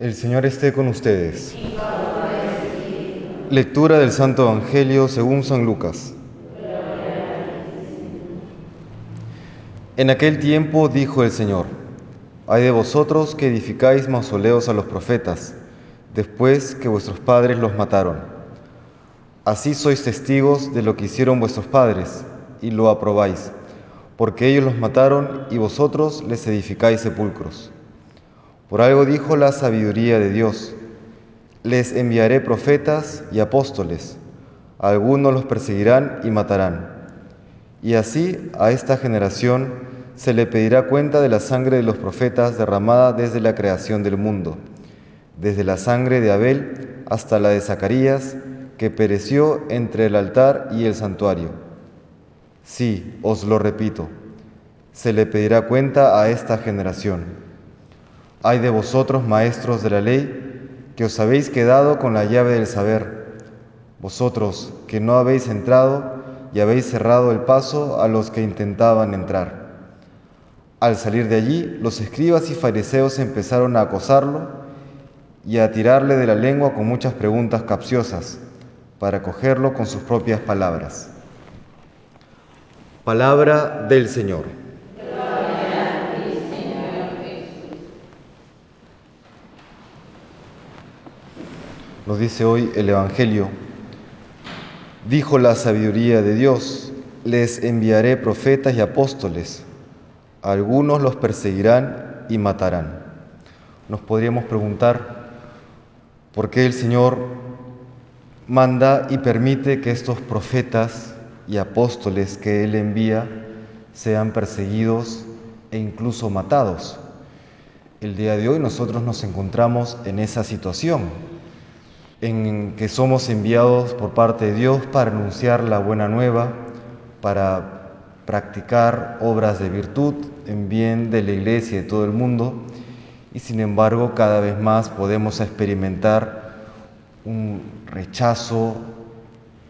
El Señor esté con ustedes. Lectura del Santo Evangelio según San Lucas. En aquel tiempo dijo el Señor, hay de vosotros que edificáis mausoleos a los profetas, después que vuestros padres los mataron. Así sois testigos de lo que hicieron vuestros padres, y lo aprobáis, porque ellos los mataron y vosotros les edificáis sepulcros. Por algo dijo la sabiduría de Dios, les enviaré profetas y apóstoles, algunos los perseguirán y matarán. Y así a esta generación se le pedirá cuenta de la sangre de los profetas derramada desde la creación del mundo, desde la sangre de Abel hasta la de Zacarías, que pereció entre el altar y el santuario. Sí, os lo repito, se le pedirá cuenta a esta generación. Ay de vosotros, maestros de la ley, que os habéis quedado con la llave del saber, vosotros que no habéis entrado y habéis cerrado el paso a los que intentaban entrar. Al salir de allí, los escribas y fariseos empezaron a acosarlo y a tirarle de la lengua con muchas preguntas capciosas para cogerlo con sus propias palabras. Palabra del Señor. Nos dice hoy el Evangelio, dijo la sabiduría de Dios, les enviaré profetas y apóstoles, algunos los perseguirán y matarán. Nos podríamos preguntar por qué el Señor manda y permite que estos profetas y apóstoles que Él envía sean perseguidos e incluso matados. El día de hoy nosotros nos encontramos en esa situación en que somos enviados por parte de Dios para anunciar la buena nueva, para practicar obras de virtud en bien de la iglesia y de todo el mundo, y sin embargo cada vez más podemos experimentar un rechazo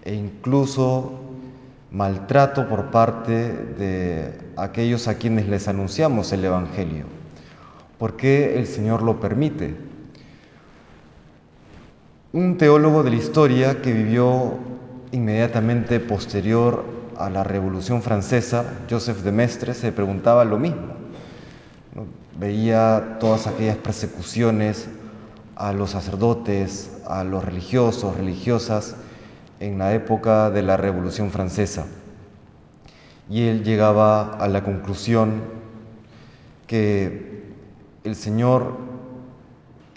e incluso maltrato por parte de aquellos a quienes les anunciamos el Evangelio. ¿Por qué el Señor lo permite? Un teólogo de la historia que vivió inmediatamente posterior a la Revolución Francesa, Joseph de Mestre, se preguntaba lo mismo. Veía todas aquellas persecuciones a los sacerdotes, a los religiosos, religiosas, en la época de la Revolución Francesa. Y él llegaba a la conclusión que el Señor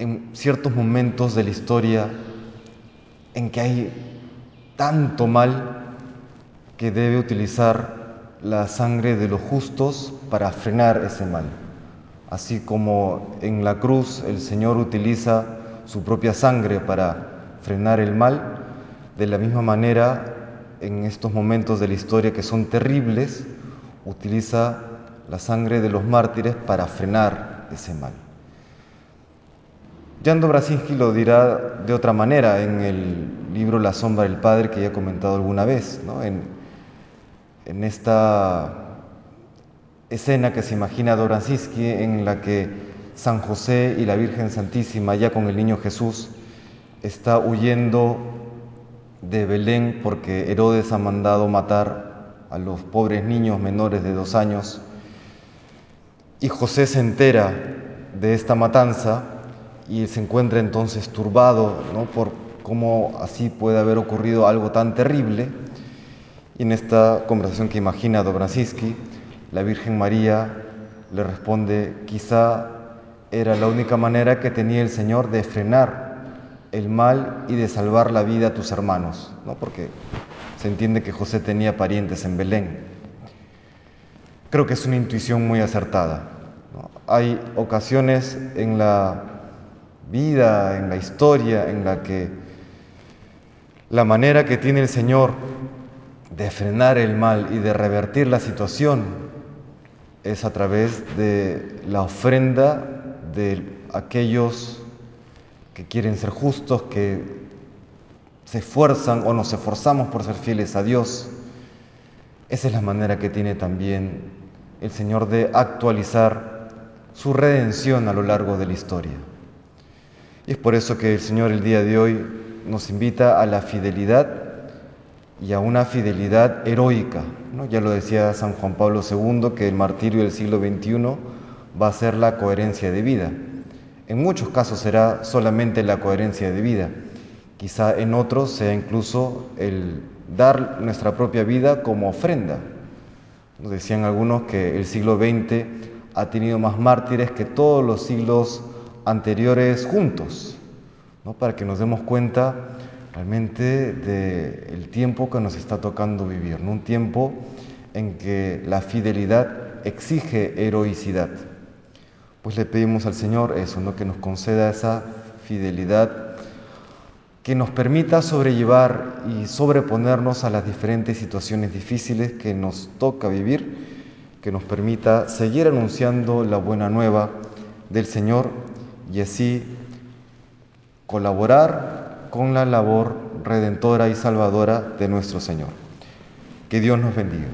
en ciertos momentos de la historia en que hay tanto mal que debe utilizar la sangre de los justos para frenar ese mal. Así como en la cruz el Señor utiliza su propia sangre para frenar el mal, de la misma manera en estos momentos de la historia que son terribles, utiliza la sangre de los mártires para frenar ese mal. Jando Brasinski lo dirá de otra manera en el libro La sombra del Padre que ya he comentado alguna vez, en, en, esta escena que se imagina Brasinski en la que San José y la Virgen Santísima, ya con el niño Jesús, está huyendo de Belén porque Herodes ha mandado matar a los pobres niños menores de dos años. Y José se entera de esta matanza y se encuentra entonces turbado ¿no? por cómo así puede haber ocurrido algo tan terrible. Y en esta conversación que imagina Dobranowski, la Virgen María le responde, quizá era la única manera que tenía el Señor de frenar el mal y de salvar la vida a tus hermanos, ¿no? porque se entiende que José tenía parientes en Belén. Creo que es una intuición muy acertada. Hay ocasiones en la vida, en la historia, en la que la manera que tiene el Señor de frenar el mal y de revertir la situación es a través de la ofrenda de aquellos que quieren ser justos, que se esfuerzan o nos esforzamos por ser fieles a Dios. Esa es la manera que tiene también el Señor de actualizar su redención a lo largo de la historia. Y es por eso que el Señor el día de hoy nos invita a la fidelidad y a una fidelidad heroica. ¿no? Ya lo decía San Juan Pablo II, que el martirio del siglo XXI va a ser la coherencia de vida. En muchos casos será solamente la coherencia de vida, quizá en otros sea incluso el dar nuestra propia vida como ofrenda. Nos decían algunos que el siglo XX ha tenido más mártires que todos los siglos anteriores juntos, ¿no? para que nos demos cuenta realmente del tiempo que nos está tocando vivir, ¿no? un tiempo en que la fidelidad exige heroicidad. Pues le pedimos al Señor eso, ¿no? que nos conceda esa fidelidad que nos permita sobrellevar y sobreponernos a las diferentes situaciones difíciles que nos toca vivir, que nos permita seguir anunciando la buena nueva del Señor y así colaborar con la labor redentora y salvadora de nuestro Señor. Que Dios nos bendiga.